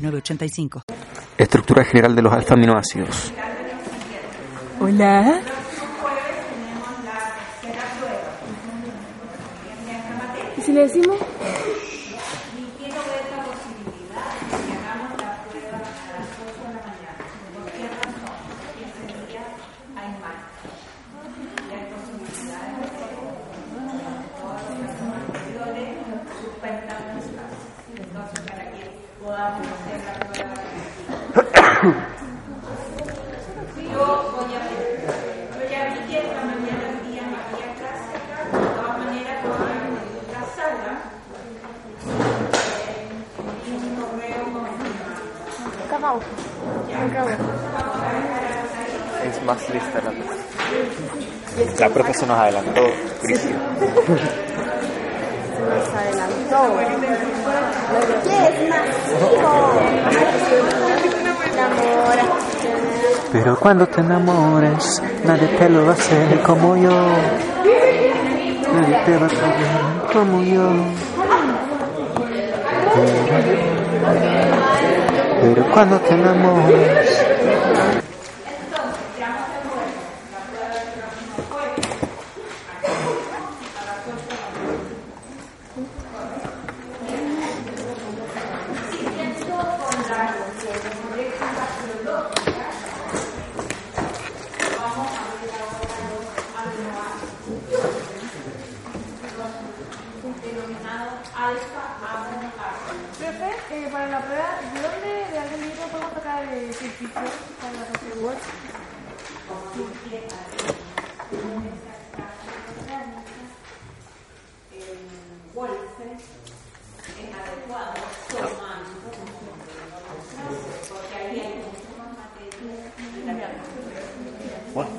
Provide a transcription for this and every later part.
906985. Estructura general de los alfa-aminoácidos. Hola. ¿Y si le decimos? Más lista la profe. La profe se nos adelantó. Cristian. Se nos adelantó. ¿Qué es más? Enamora. Pero cuando te enamores, nadie te lo va a hacer como yo. Nadie te va a hacer como yo. Pero, pero cuando te enamores. Profe, eh, para la prueba, ¿de dónde, de algún libro podemos sacar el ficticio para la profe Word? Bueno,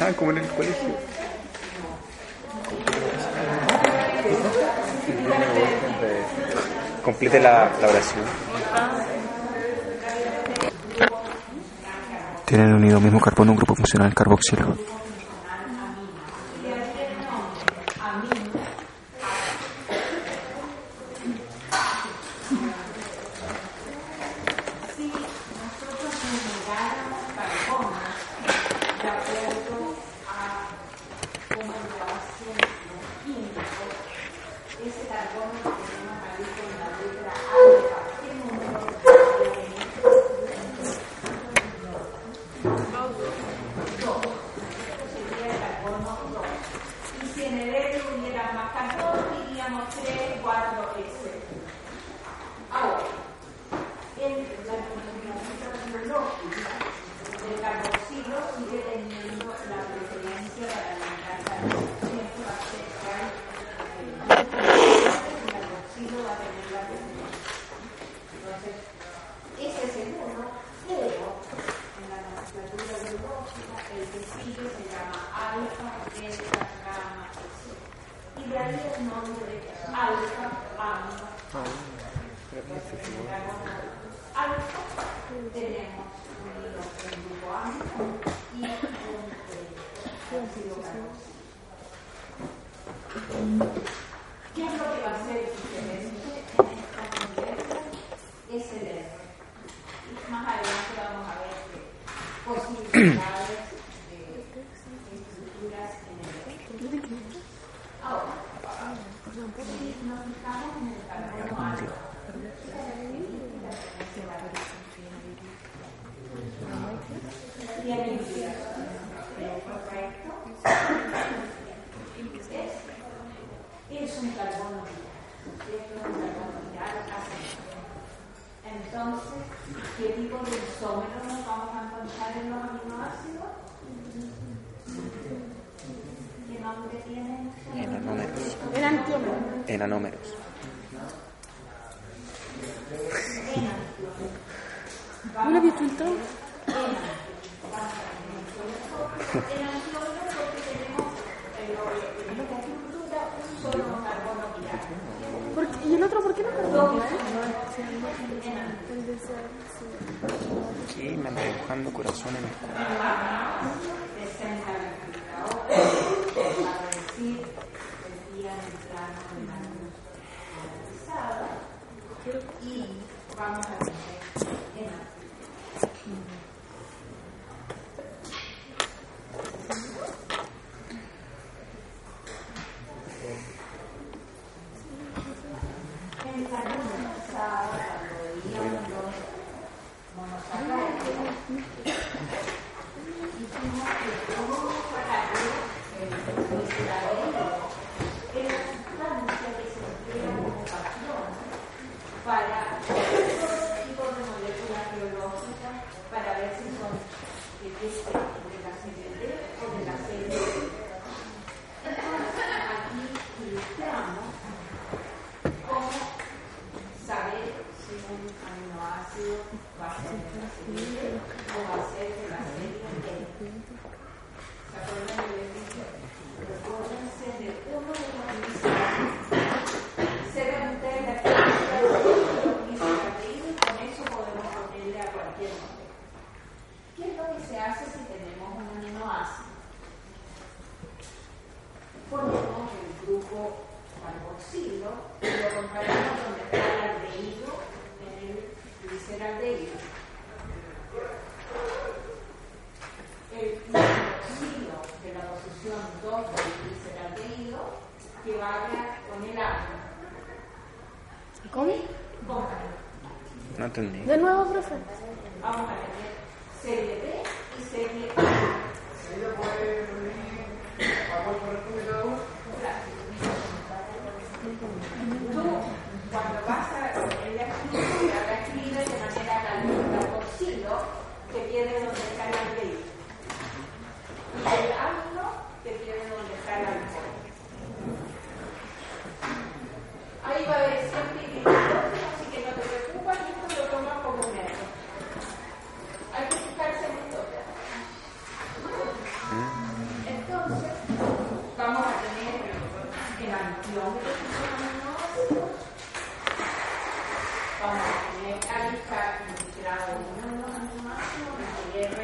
ah, como en el colegio. La oración. Tienen unido mismo carbono un grupo funcional carboxilo. y el infierno. ¿Correcto? Es un carbono viral. Es un carbono viral Entonces, ¿qué tipo de isómeros nos vamos a encontrar en los aminoácidos? ¿Qué nombre tienen? Enanómeros. Enanómeros. ¿No lo había pintado? ¿Por qué- ¿Y el otro por qué no ser, sí. Me anda dibujando corazón en el cuadro. ¿Qué es lo que se hace si tenemos un aminoácido? Ponemos el grupo carboxilo y lo comparamos donde está el aldehído en el gliceraldehído. El carboxilo de la posición 2 del gliceraldehído que vaya con el agua. ¿Cómo? Compara. No entendí. De nuevo, profe. Vamos a tener serie B y serie A. Tú, cuando vas a ponerle aquí, la escribes de manera calculada por silo, que viene donde está el aldehído. Y el amino, que viene donde está el alcohol. Ahí va a haber siempre hidrógeno, así que no te preocupes, esto lo tomas como un error. Hay que fijarse en esto. Entonces, vamos a tener el antiómero que son aminoácidos. Vamos a tener alfa integrado uno de los aminoácidos, el R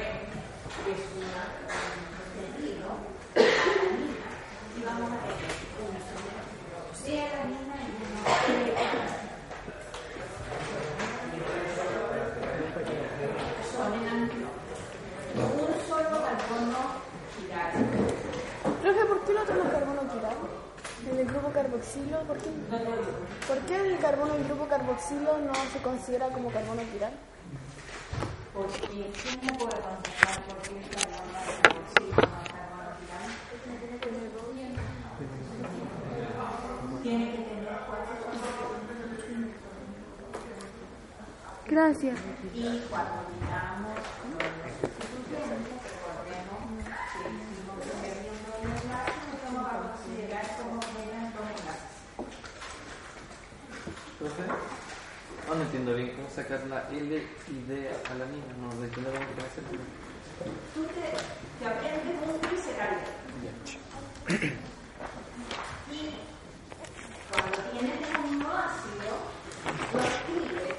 que es una, un sentido, alanina, y vamos a tener un isómero de alanina y uno de alanina. Son enantiómeros. Un solo carbono girar. Profe, ¿por qué el otro no es carbono quiral? En el grupo carboxilo, ¿por qué? ¿Por qué el carbono del grupo carboxilo no se considera como carbono quiral? Porque ¿quién me puede contestar por qué es carbono carboxilo no es carbono giral? Tiene que tener cuatro Gracias. Y cuando miramos los sustituyentes, recordemos que hicimos un periodo de enlace, nos vamos a considerar como menos dos enlaces. Profe, no, no entiendo bien cómo sacar la L y D a la mina, no entiendo cómo que hacer. Tú te, te aprendes un glicerol. Y cuando tienes el aminoácido, lo escribes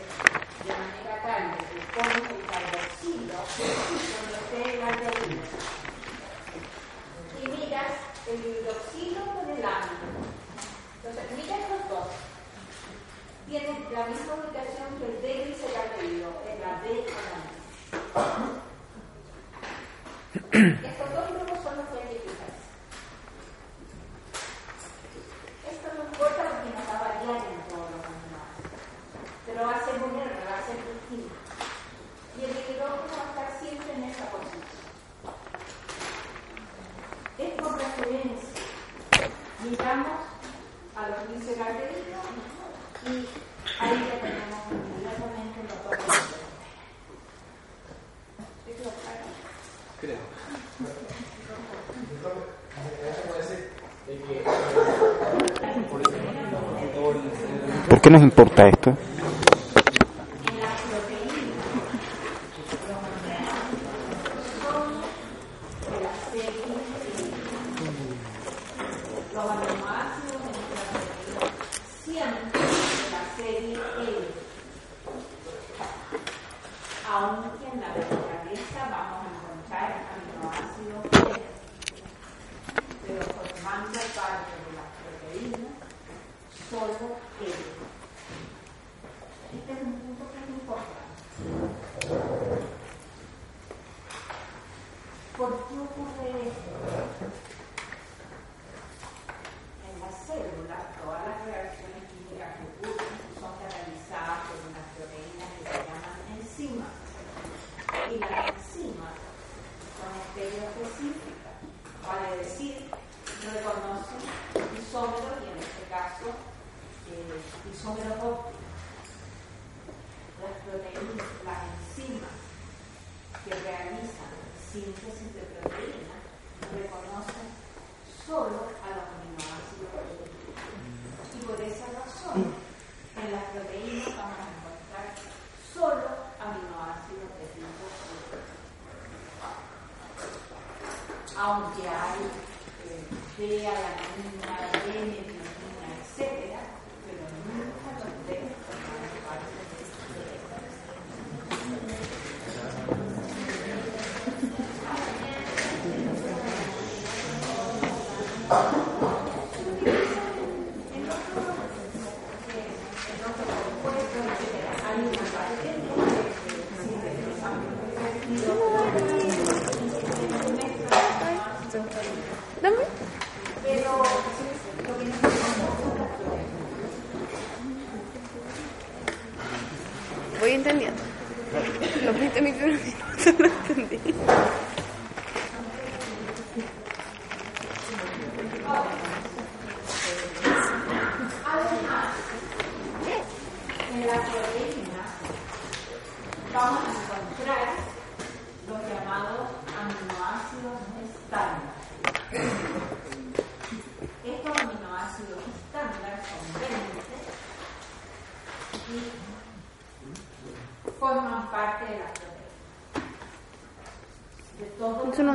de manera tal de que pones el carboxilo donde esté el aldehído. Y miras el hidroxilo con el ácido. Entonces, mira estos dos. Tienen la misma ubicación que el D-glicerdaldehído, es la D-alanina. qué nos importa esto?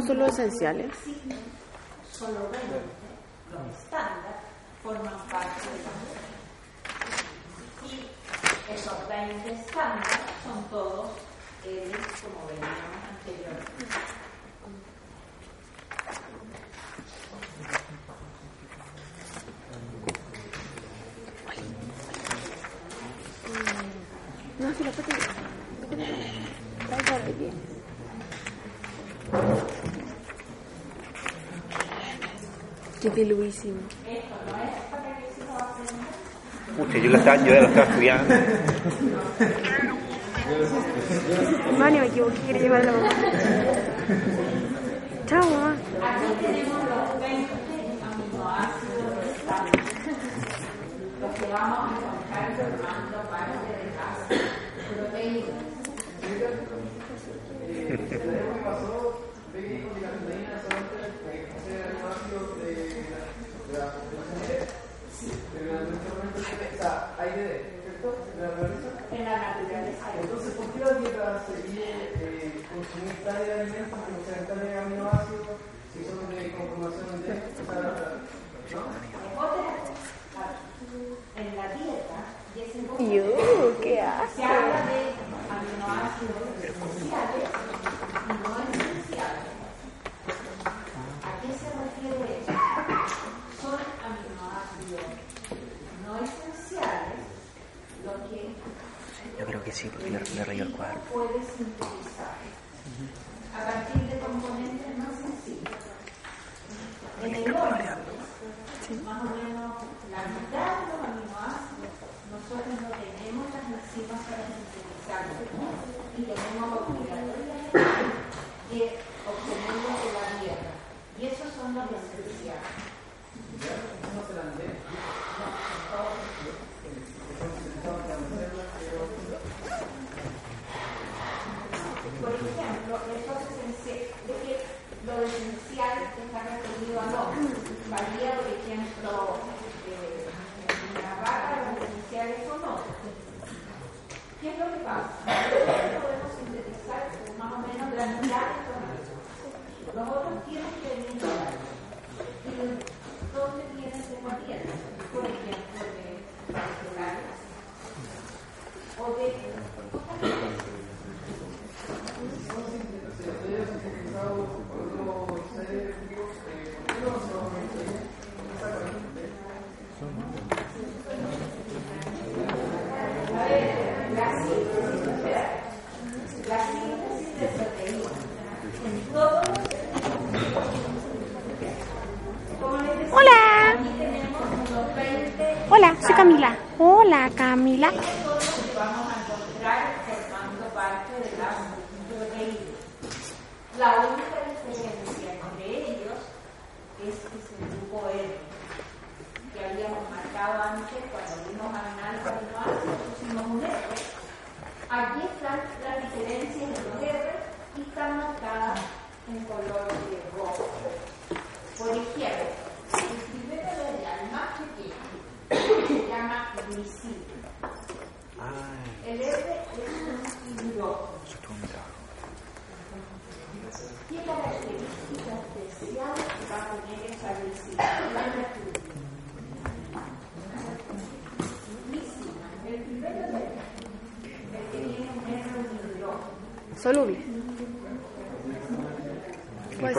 solo esenciales. buenísimo. Pucha, yo, la estaba, yo ya la estaba estudiando. Mani, me equivoqué, quería llevar la mamá. Chao, mamá. Los que vamos a para Entonces, ¿por qué la dieta sería eh, consumir tales alimentos que no sean tales aminoácidos, si son de conformación de... O ¿no? En la dieta, y ¿qué hace? Se habla de aminoácidos que sí, porque le, le el cuadro.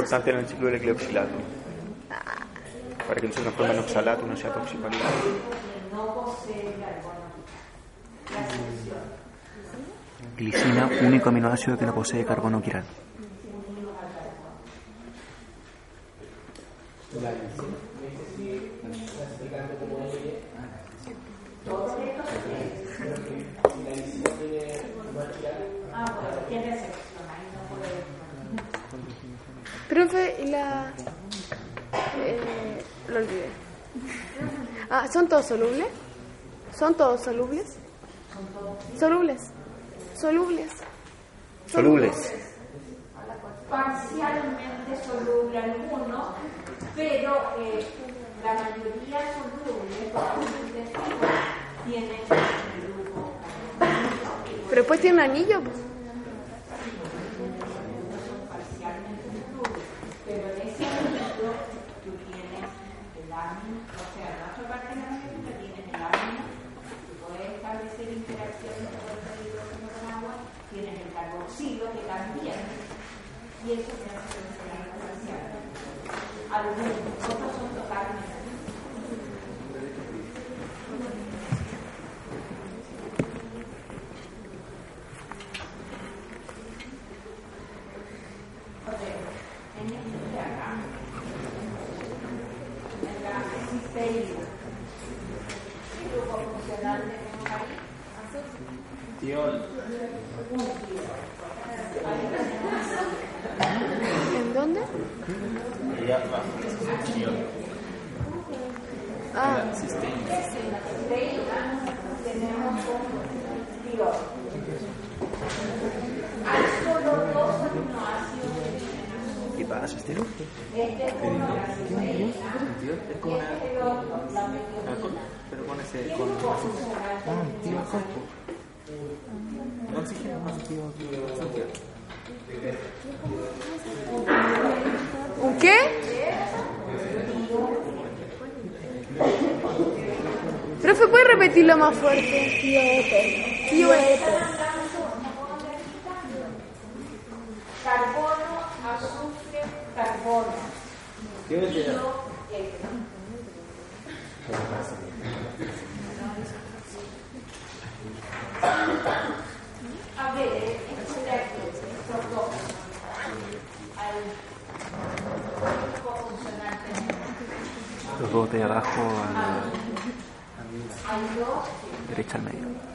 importante en el ciclo del ecleoxilato. Para que no se transforme en oxalato, no sea tóxico Glicina, único aminoácido que no posee carbono quiral. soluble? ¿Son todos solubles? Solubles. Solubles. Solubles. Parcialmente soluble algunos, pero eh, la mayoría solubles porque tienen grupo. Pero pues tiene un anillo. Pues. Qué? Profe, ¿puede repetirlo más fuerte? Carbono, azufre, carbono. ¿Qué es de abajo a la derecha al medio.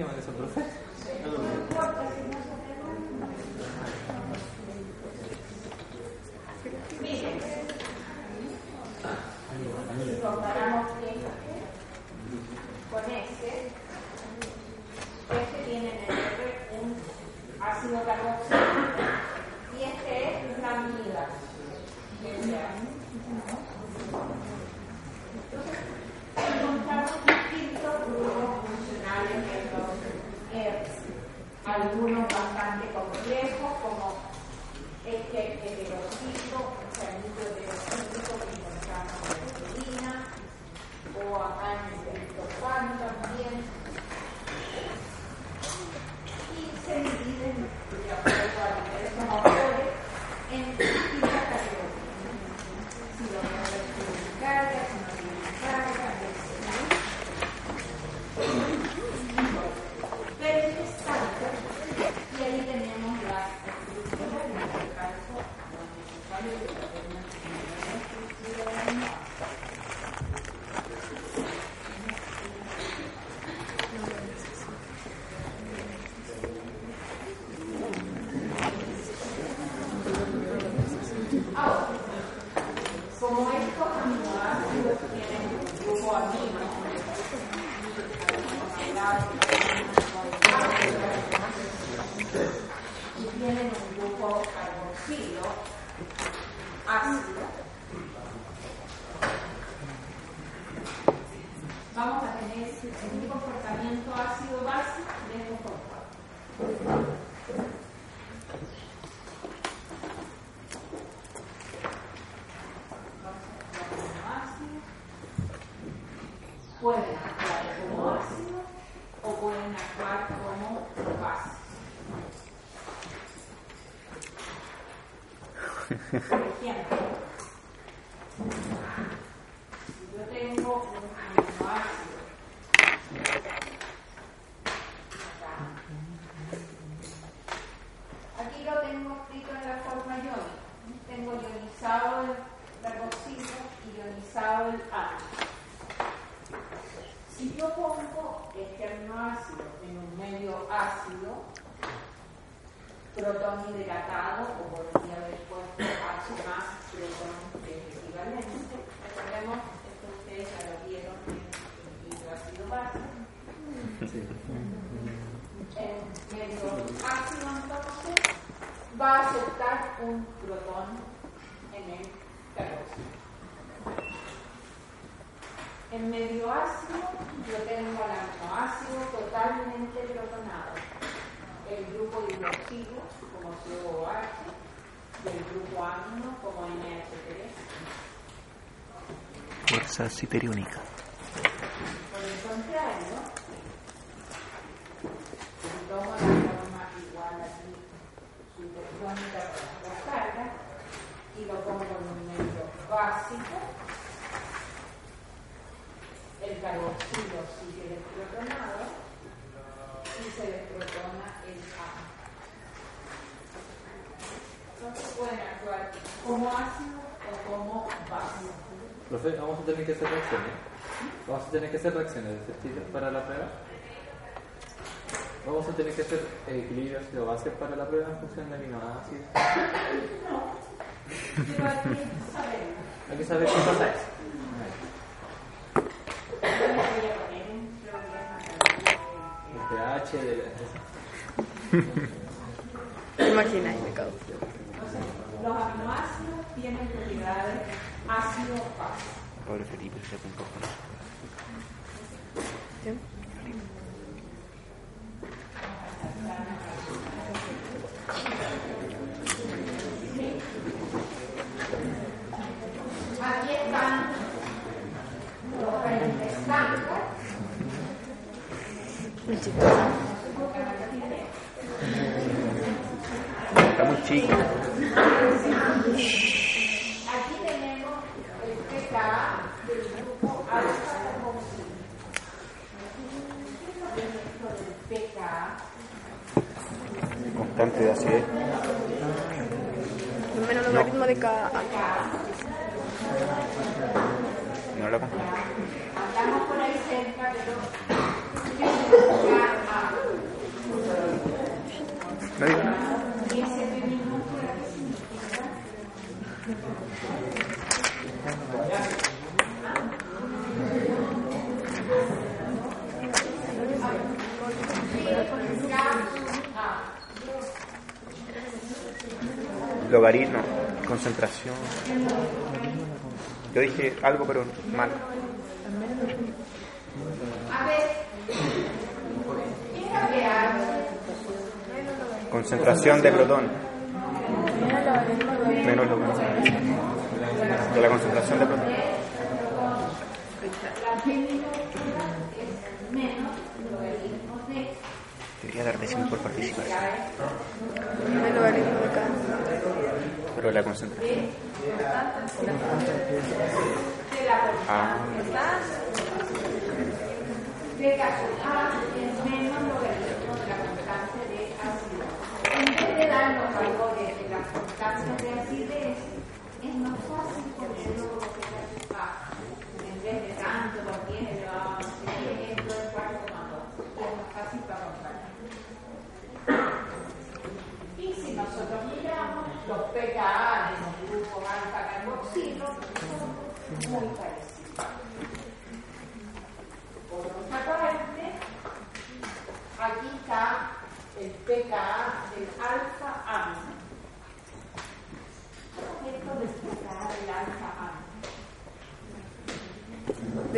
llaman eso, profe? 呵呵 fuerzas citeriónicas. hacer, vamos a tener que hacer reacciones. Vamos a tener que hacer reacciones de este para la prueba. Vamos a tener que hacer equilibrios de base para la prueba en función de aminoácidos. No. Hay que saber qué pasa eso. El pH de. Imagina, me cago. Los aminoácidos tienen propiedades ácido-base. Ahora Felipe se un poco. ¿Sí? Está muy chico. así es. Menos logaritmo de k. Logaritmo, concentración. Yo dije algo, pero mal. Concentración de protón. Menos logaritmo. De la concentración de protón. Quería agradecerme por participar. Me El logaritmo de acá. Pero la concentración. Ah.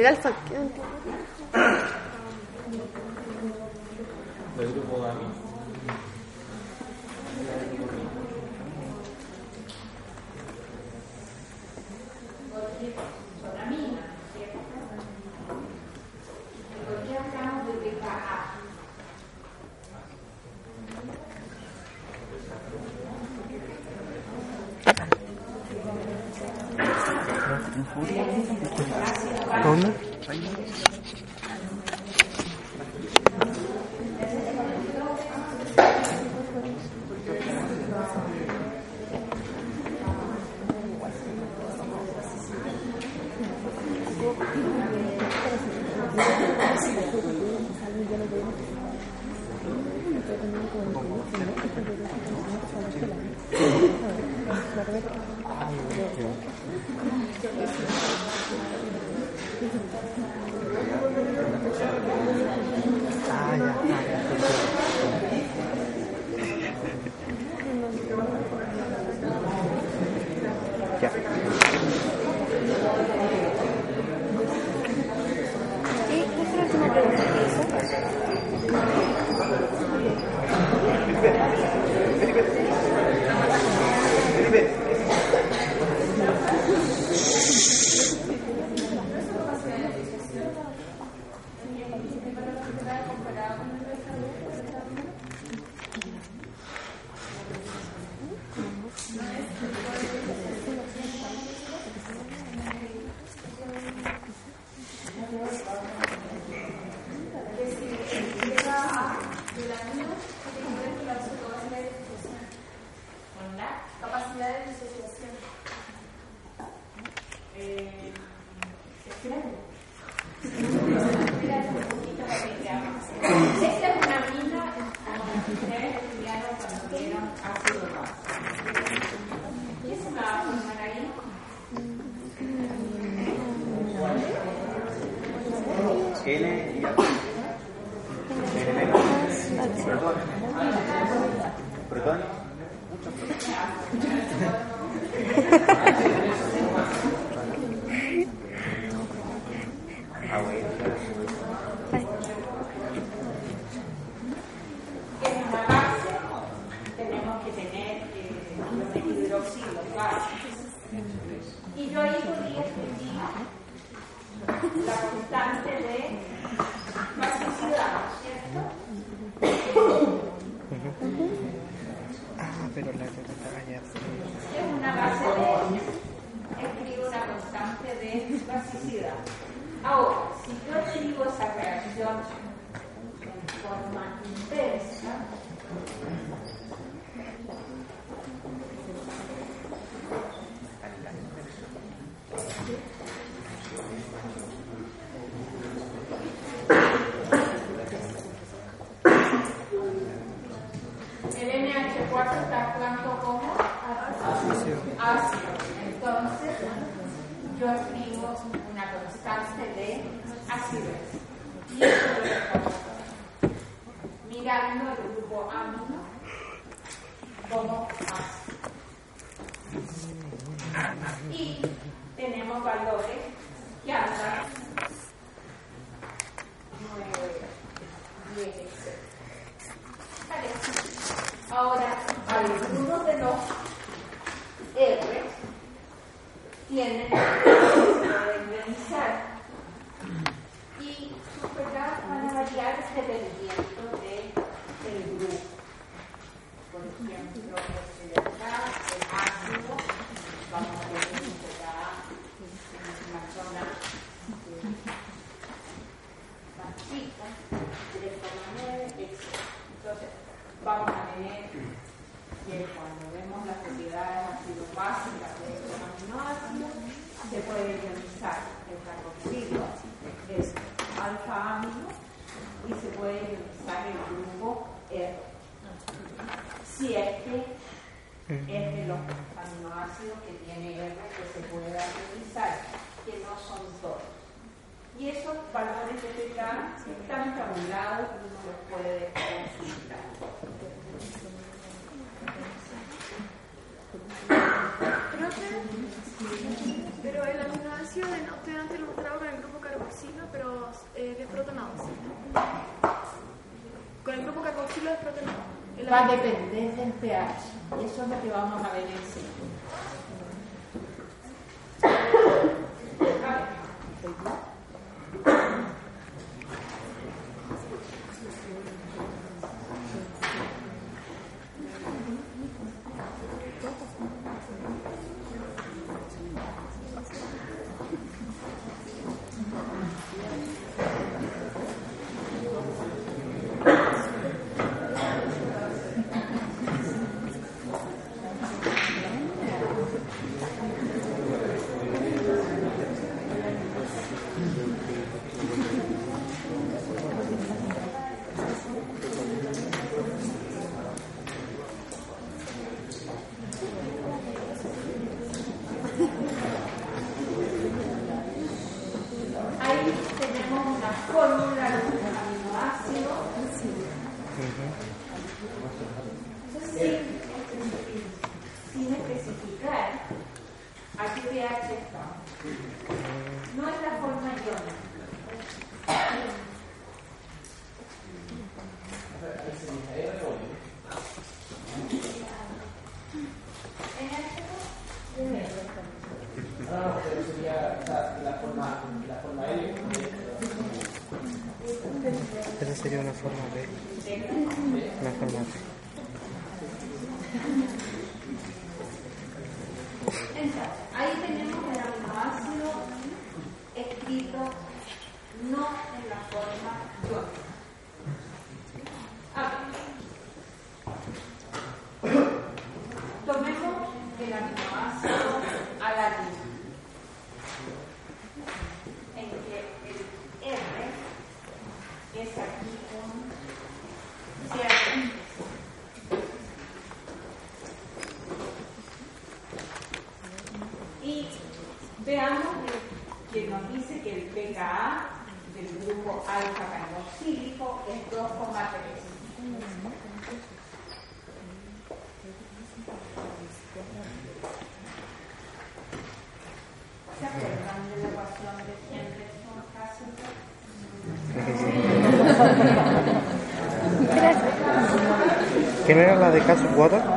era tirar ese rendimiento del grupo. Por ejemplo, forma de la farmacia. de Castle Water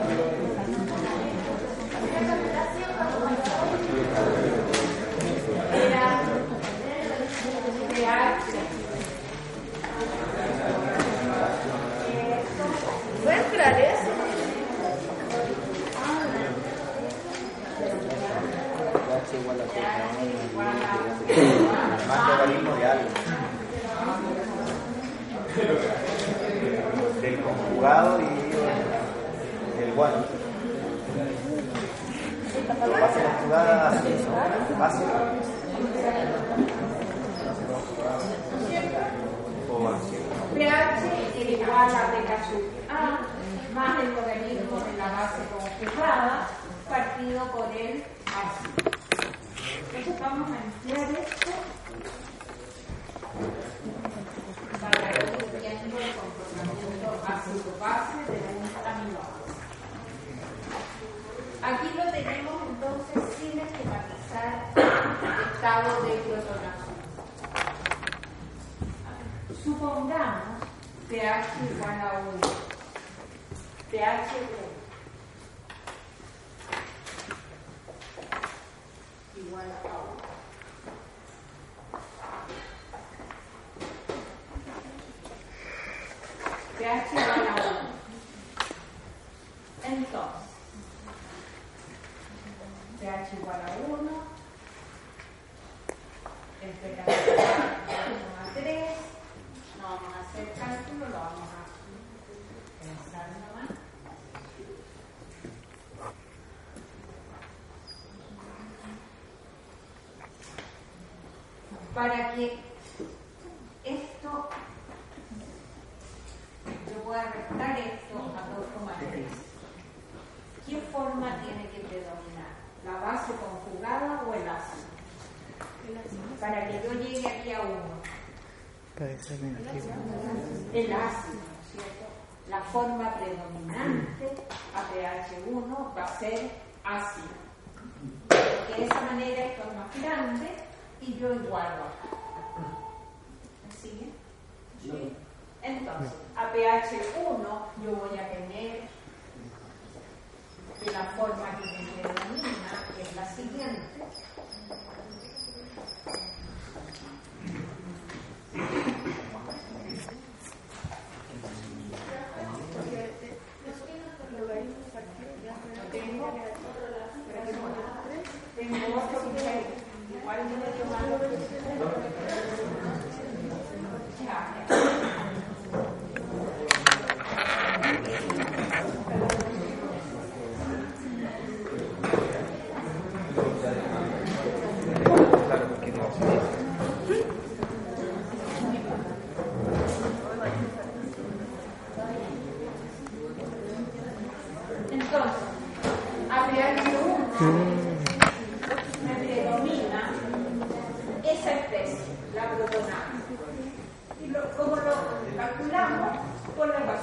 cabo del cronograma. Supongamos pH igual a 1. pH 1 igual a 1. pH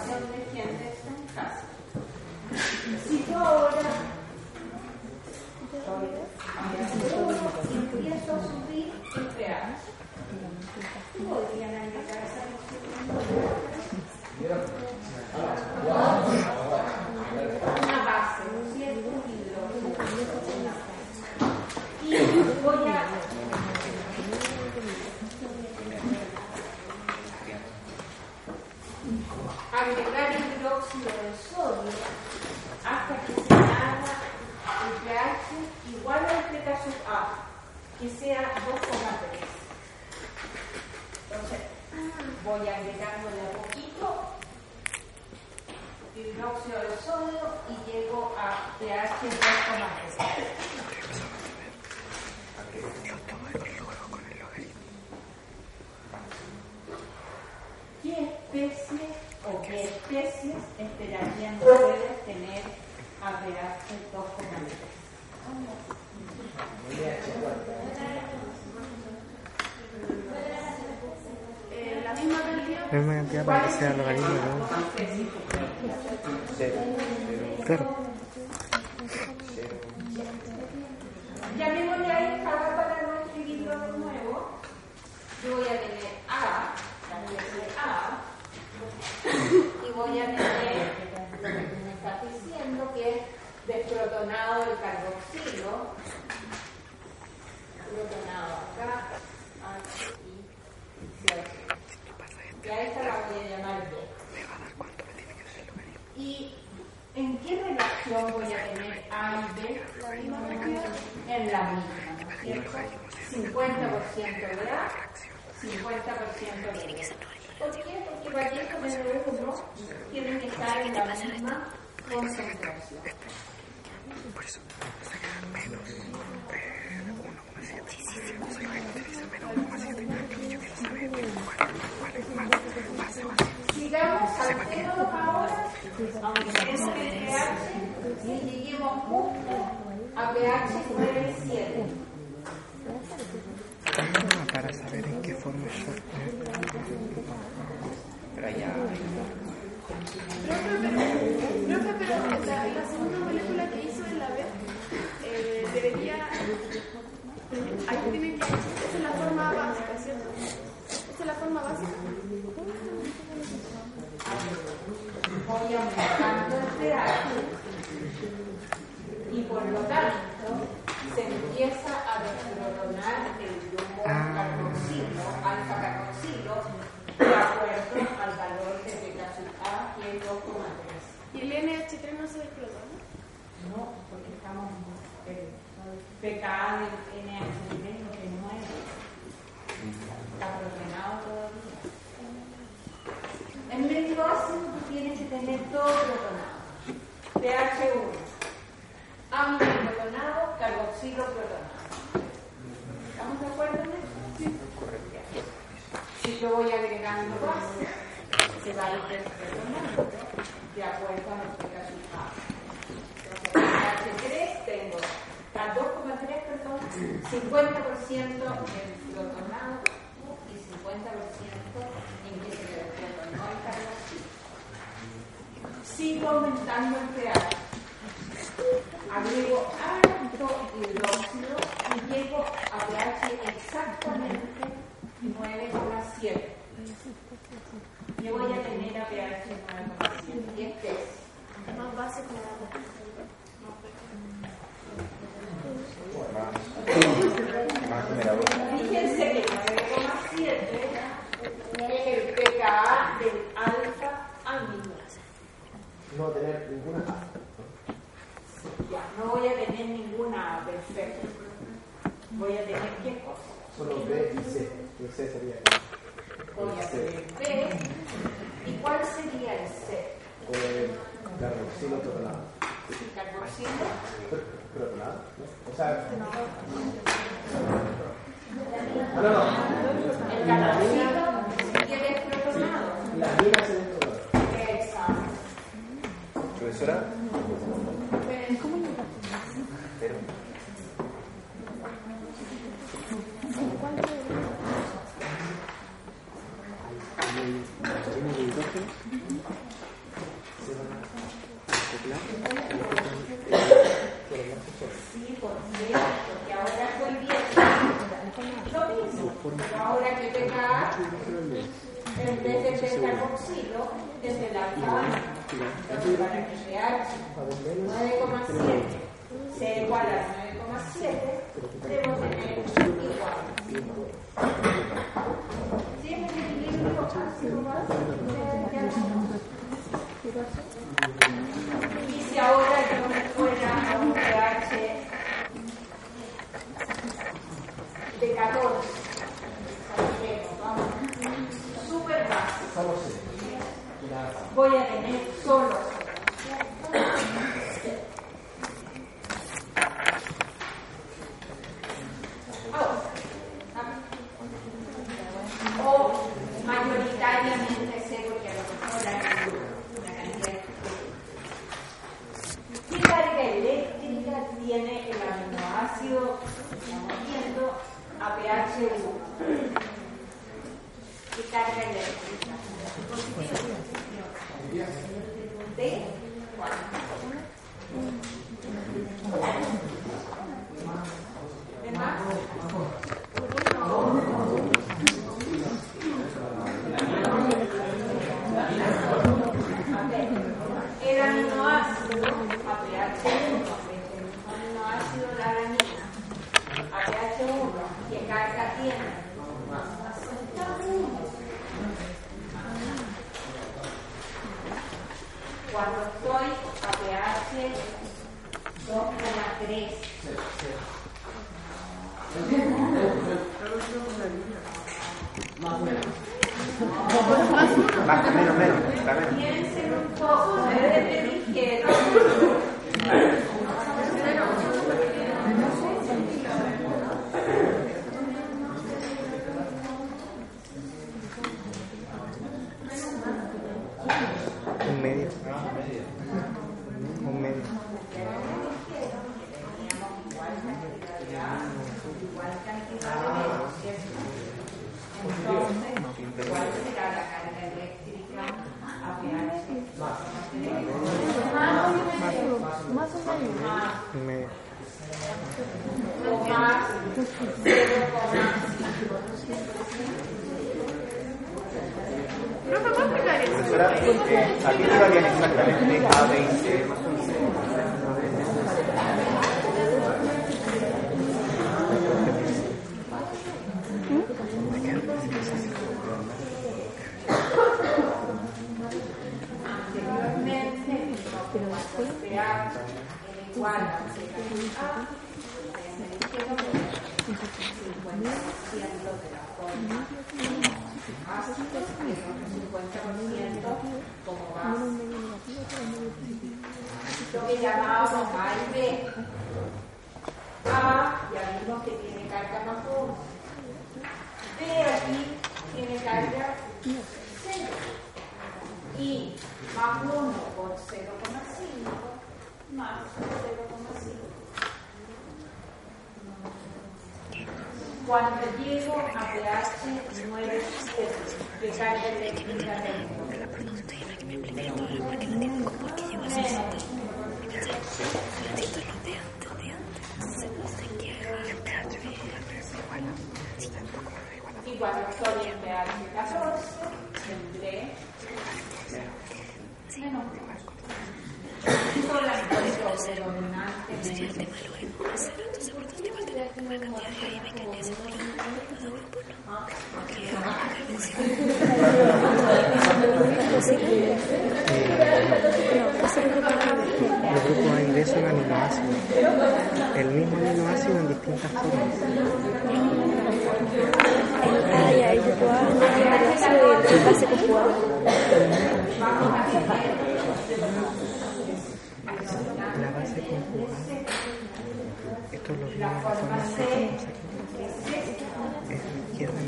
ecuación de. Si yo ahora soy a pH 1 y empiezo a subir el pH, podrían agregar esa una base, ¿no es cierto? Y voy a agregar el hidróxido de sodio hasta que se haga el pH igual al beta sub A, que sea 2,3. Entonces, voy agregándole a poquito hidróxido de sodio y llego a pH 2,3. ¿Qué especie o qué especies esperarían ustedes tener a pH 2,3? Eh, la misma cantidad. Para que 1 a PH37. Para saber en qué forma está. Pero ya. Profe, pero la, la segunda molécula que hizo en la B eh, debería. Ahí tiene que. Esa es la forma básica, ¿cierto? Esa es la forma básica. tanto, se empieza a desmoronar el grupo ah. carboxilo, alfa carboxilo, de acuerdo al valor de beta que es 2,3. ¿Y el NH3 no se desploma? No, porque estamos eh, PKA del NH3 lo que no es. Está ordenado todavía. En medio ácido tú tienes que tener todo protonado. pH1 ámino clonado, carboxilo clonado. ¿Estamos de acuerdo en eso? Sí. Si yo voy agregando base, se va intercalando de acuerdo a nuestro resultado. Entonces, H3 tengo al 2,3, perdón, 50% en clonado y 50% en que se no en carboxilo. Sigo aumentando el pH agrego alto hidróxido y llego a pH exactamente 9,7. Yo voy a tener a pH 9,7 y este es Más básico que nada. Más generador. Fíjense que 9,7 es el pKa del alfa amino. No tener ninguna. Ya, no voy a tener ninguna A, perfecto. Voy a tener qué cosa. Solo B y C. Y C sería Voy a tener B. ¿Y cuál sería el C? carboxilo protonado. ¿El carboxilo? Pr- Protonado. O sea. Ah, no, no. El carboxilo si quieres protonado. La mina se. Exacto. Profesora, pero Sí, ¿por qué? Porque ahora estoy viendo lo mismo. Pero ahora que pKa, en vez de ser carboxilo, es el alfa. Entonces, para que pH 9,7 sea igual a 9,7, debo tener igual. lo ácido en distintas formas. La base conjugada. Esto lo vimos la zona Es la la izquierda.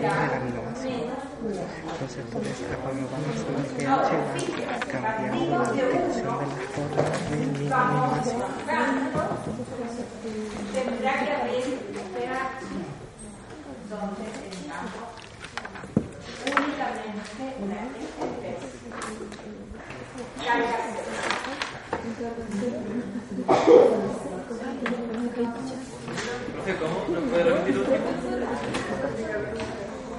La. Los estudios aprobados en el PhD de. Tendrá que abrir espera donde tengamos únicamente la especie. ¿Cómo? ¿No puede repetir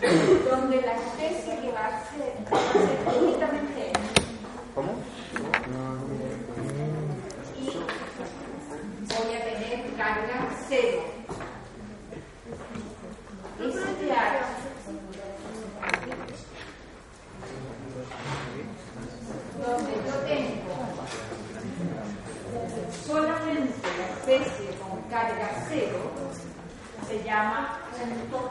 donde la especie que va a ser, va a ser únicamente ¿Cómo? Y voy a tener carga cero. Es claro. Donde yo tengo solamente la especie con carga cero se llama punto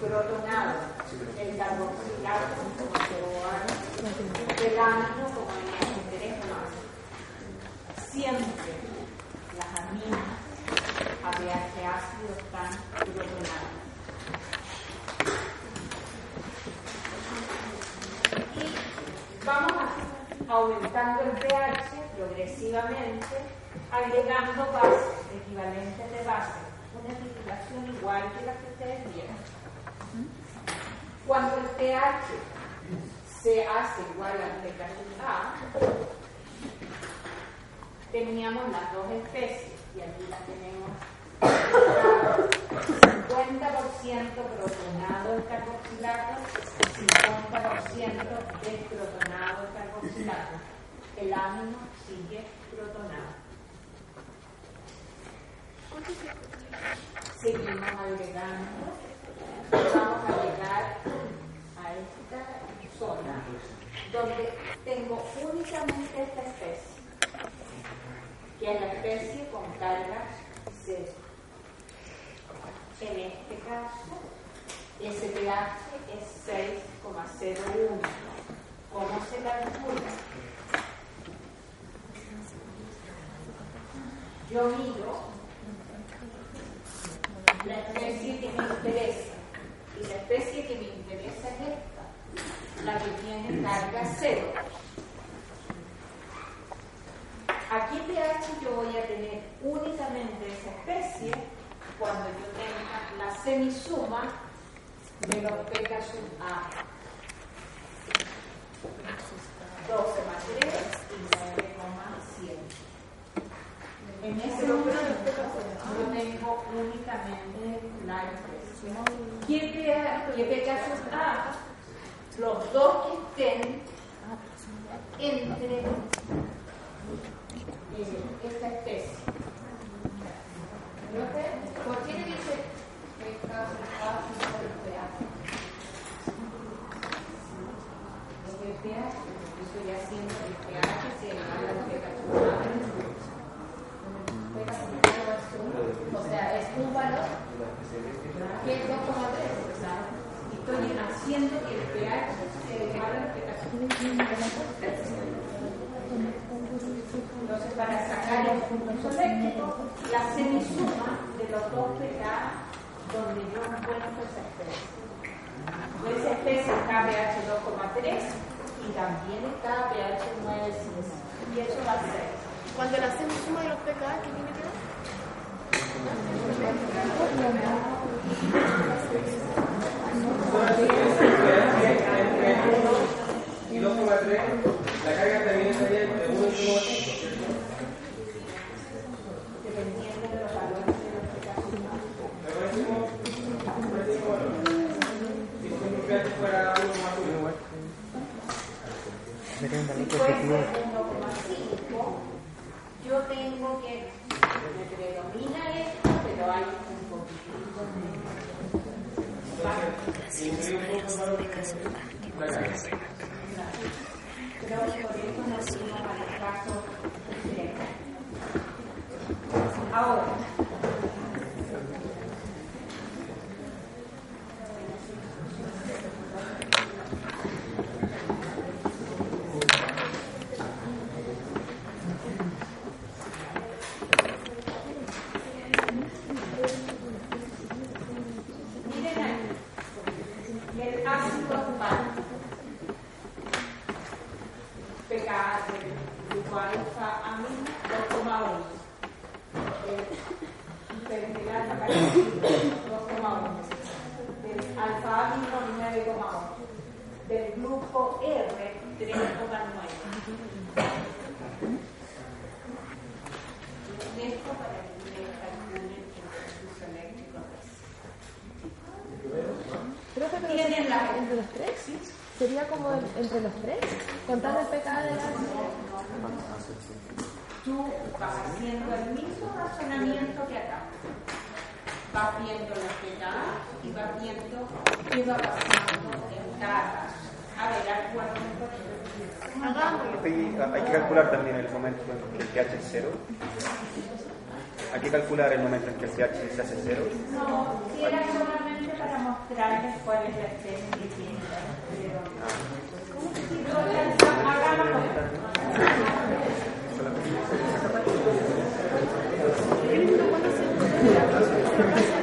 protonado, el carboxilato como el amino como NH3 Siempre las aminas a pH ácido están protonadas. Y vamos aumentando el pH progresivamente, agregando bases, equivalentes de base, una titulación igual que la que ustedes vieron. Cuando el pH se hace igual al A, teníamos las dos especies y aquí las tenemos 50% protonado el carboxilato, 50% desprotonado el carboxilato. El amino sigue protonado. Seguimos agregando. Vamos a llegar a esta zona donde tengo únicamente esta especie, que es la especie con carga cero. En este caso, ese pH es 6,01. ¿Cómo se calcula? Yo miro la especie que me interesa. Y la especie que me interesa es esta, la que tiene carga cero. Aquí pH yo voy a tener únicamente esa especie cuando yo tenga la semisuma de los pK sub A. 12 más 3 y 9,7. En ese momento yo tengo únicamente la expresión. ¿Qué pK sub A? Los dos que estén entre eh, esta especie. ¿Por qué le dice pK sub A sobre el pH? Porque el pH, yo estoy haciendo el pH se O sea, es un valor que es 2,3. O sea, estoy haciendo que el pH se al pH. Entonces, para sacar el impulso eléctrico, la semisuma de los dos pH donde yo encuentro esa especie. Esa especie está pH 2,3 y también está pH 9,6. Y eso va a ser. Cuando la hacemos suma de los pecados, ¿qué tiene que ver? La carga también estaría entre tengo que, me predomina esto, pero hay un poquitito de... Creo que por eso caso directo. Ahora, miren aquí, el ácido aspartic, pKa del grupo alfa amino 2,1. El pergelato carboxílico 2,1. Del alfa amino 9,8. Del grupo R 3,9. Esto para que ustedes calculen el flujo eléctrico. Creo que pero Tienen sería la- entre los tres. Sería como el- entre los tres, contando el pecado de la tú vas haciendo el mismo razonamiento que acá. Vas viendo las petadas y vas viendo qué va pasando en cada. A ver. Hagámoslo. Hay, que calcular también el momento en que el pH es cero. Hay que calcular el momento en que el pH se hace cero. No, si era solamente para mostrarles cuál es la que Gracias.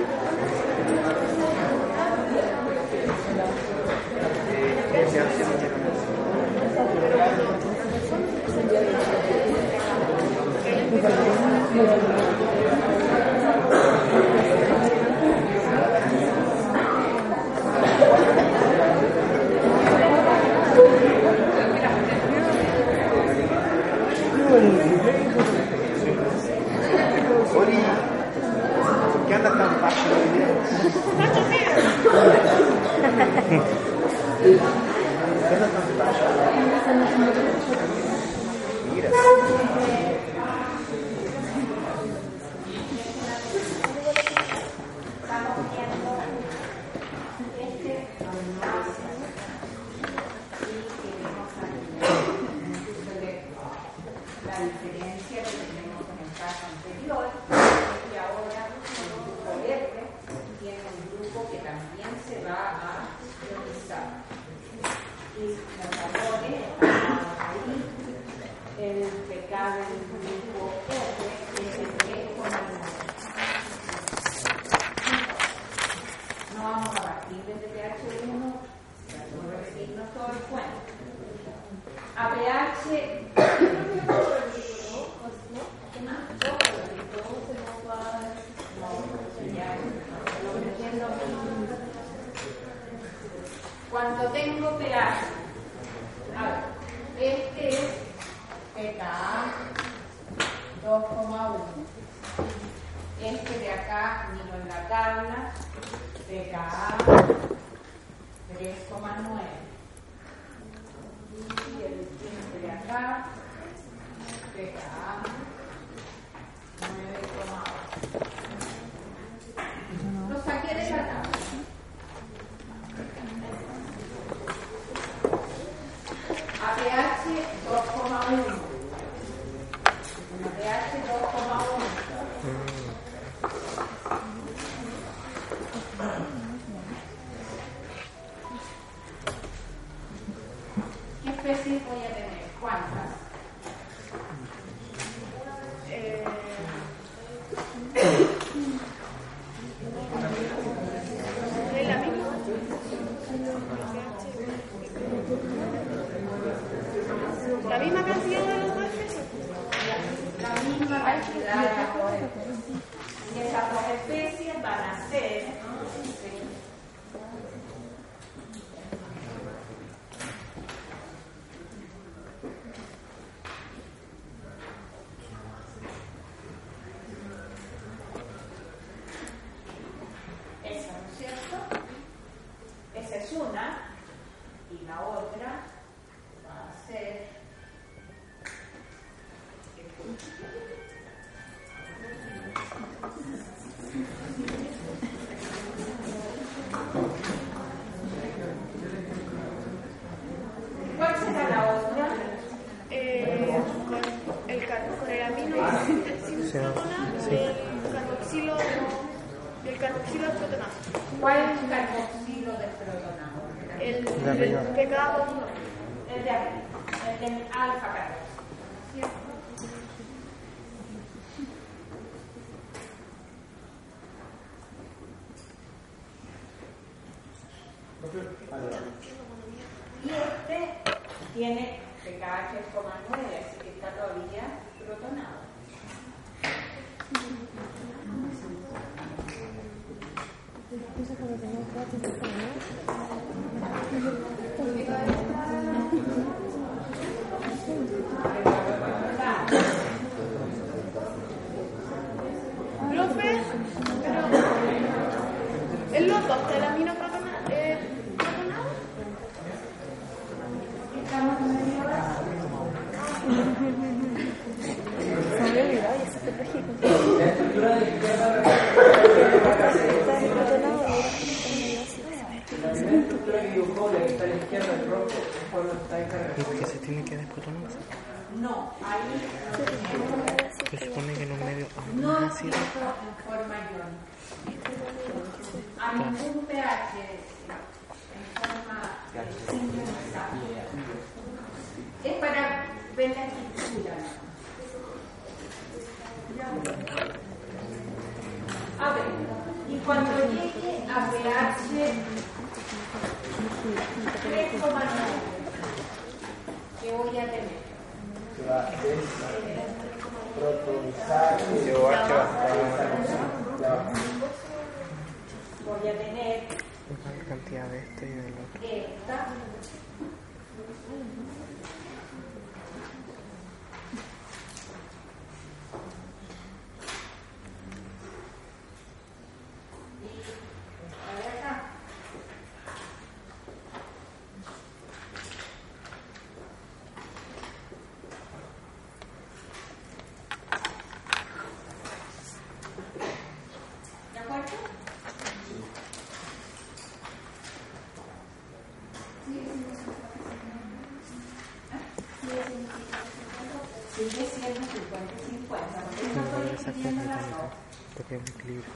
Porque es un equilibrio.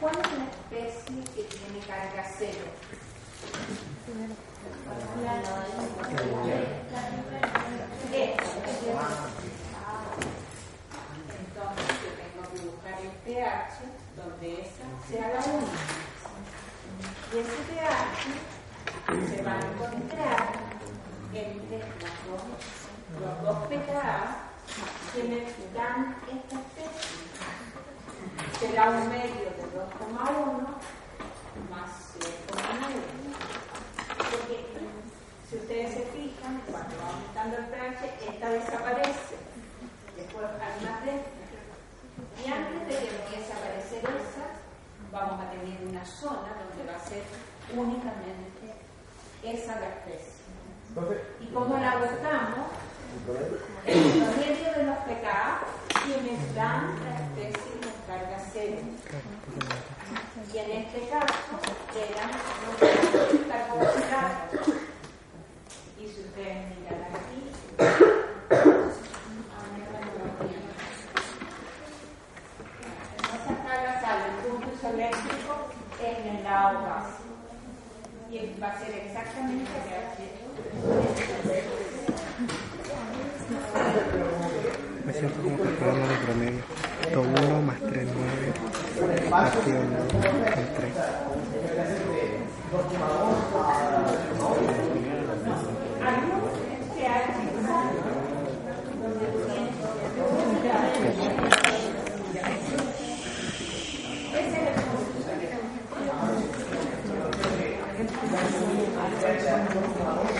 ¿Cuál es la especie que tiene carga cero? Entonces yo tengo que buscar el pH donde esa sea la única. Y ese pH se va a encontrar entre las dos, los dos pKa que me dan esta especie será un medio de 2,1 más 0,9. Porque si ustedes se fijan, cuando va aumentando el pH, esta desaparece. Después hay más de esta. Y antes de que empiece a aparecer esa, vamos a tener una zona donde va a ser únicamente esa la especie. ¿Y cómo la buscamos? El promedio de los pKa quienes dan la especie con Y en este caso eran los carbohidratos. Y si ustedes miran aquí, en esa carga sale el punto isoeléctrico en el lado base. Y va a ser exactamente Me siento como hablando de promedio. 1 más 3, 9. Partido en 3. Si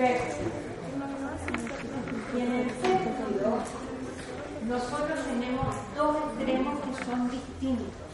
ser. Y en el ser nosotros tenemos dos extremos que son distintos.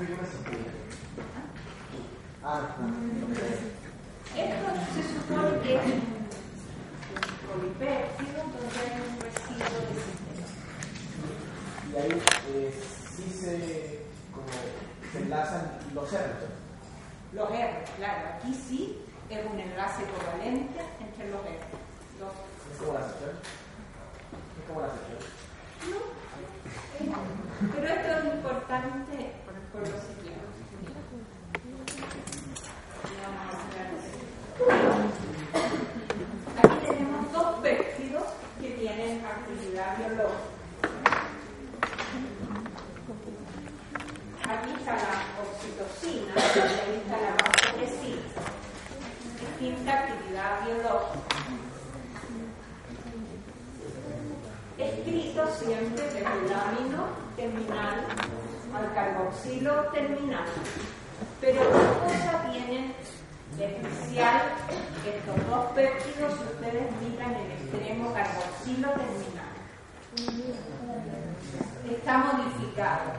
Ah, ah, ah. Esto se supone que es un polipéptido donde hay un residuo de sistema. Y ahí eh, sí se, como, se enlazan los R. Los R, claro, aquí sí es un enlace covalente entre los R. Los... ¿Es como la sección? ¿Es como la sección? No, pero esto es importante escrito siempre de melamino terminal al carboxilo terminal. Pero dos cosas tienen de especial estos dos péptidos si ustedes miran el extremo carboxilo terminal. Está modificado,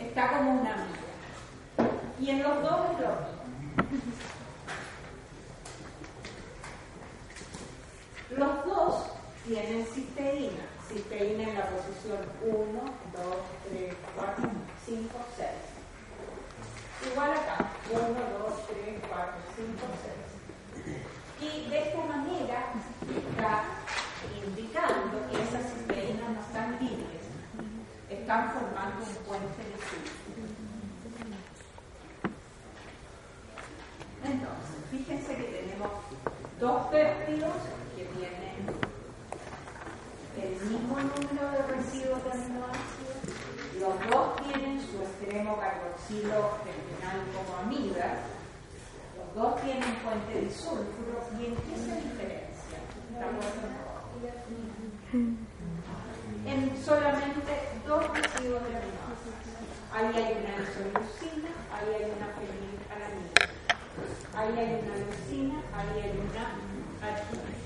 está como una milla. Y en los dos es. Los dos tienen cisteína, cisteína en la posición 1, 2, 3, 4, 5, 6. Igual acá, 1, 2, 3, 4, 5, 6. Y de esta manera está indicando que esas cisteínas no están libres, están formando un puente de sulfuro. Entonces, fíjense que tenemos dos péptidos el mismo número de residuos de aminoácidos, los dos tienen su extremo carboxilo terminal como amigas, los dos tienen puente de sulfuro, ¿y en qué se diferencia? En solamente dos residuos de aminoácidos. Ahí hay una isoleucina, ahí hay una fenilalanina. Ahí hay una leucina, ahí hay una arginina.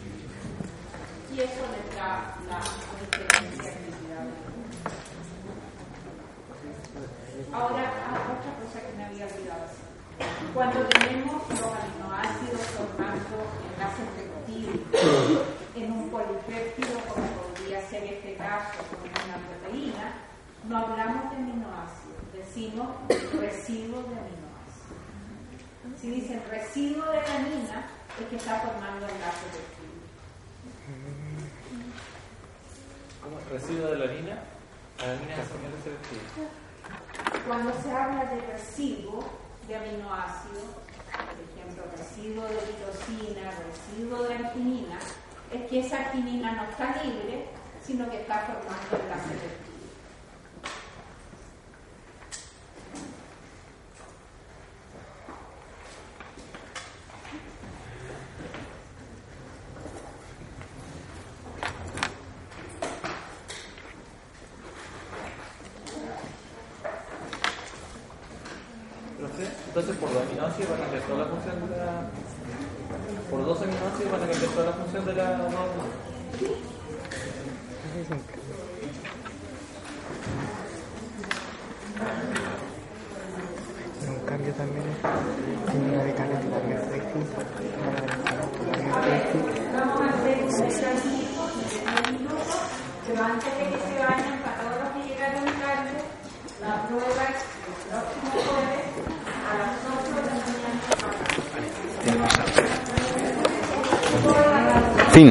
Y eso les da la de actividad. Ahora, ah, otra cosa que me había olvidado. Cuando tenemos los aminoácidos formando enlaces peptídicos en un polipéptido, como podría ser este caso con una proteína, no hablamos de aminoácidos, decimos residuos de aminoácidos. Si dicen residuo de alanina, es que está formando enlaces peptídicos. ¿Cómo? Residuo de la harina. La harina es el selectivo. Cuando se habla de residuo de aminoácidos, por ejemplo, residuo de tirosina, residuo de arginina, es que esa arginina no está libre, sino que está formando enlaces peptídicos. Profe, Entonces, por los aminoácidos van a cambiar toda la función de la. Por dos aminoácidos van a cambiar toda la función de la hormona. Pero un cambio también tiene radicales totalmente distintos. Totalmente distintos. Vamos a hacer un ejercicio de 10 minutos, pero antes de que se vayan, para todos los que llegaron tarde, la prueba es el próximo jueves a las 8 de la mañana. Fin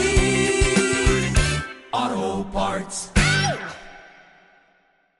Parts.